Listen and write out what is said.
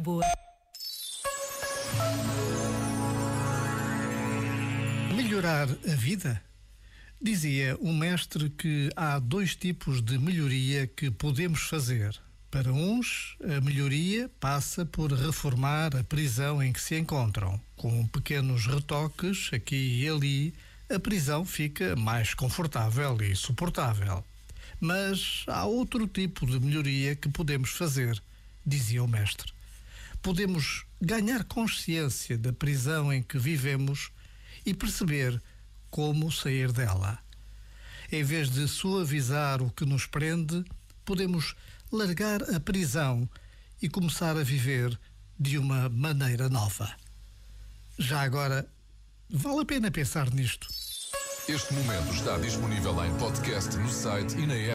Lisboa. Melhorar a vida? Dizia um mestre que há dois tipos de melhoria que podemos fazer. Para uns, a melhoria passa por reformar a prisão em que se encontram. Com pequenos retoques aqui e ali, a prisão fica mais confortável e suportável. Mas há outro tipo de melhoria que podemos fazer, dizia o mestre. Podemos ganhar consciência da prisão em que vivemos e perceber como sair dela. Em vez de suavizar o que nos prende, podemos largar a prisão e começar a viver de uma maneira nova. Já agora, vale a pena pensar nisto. Este momento está disponível em podcast no site e na app.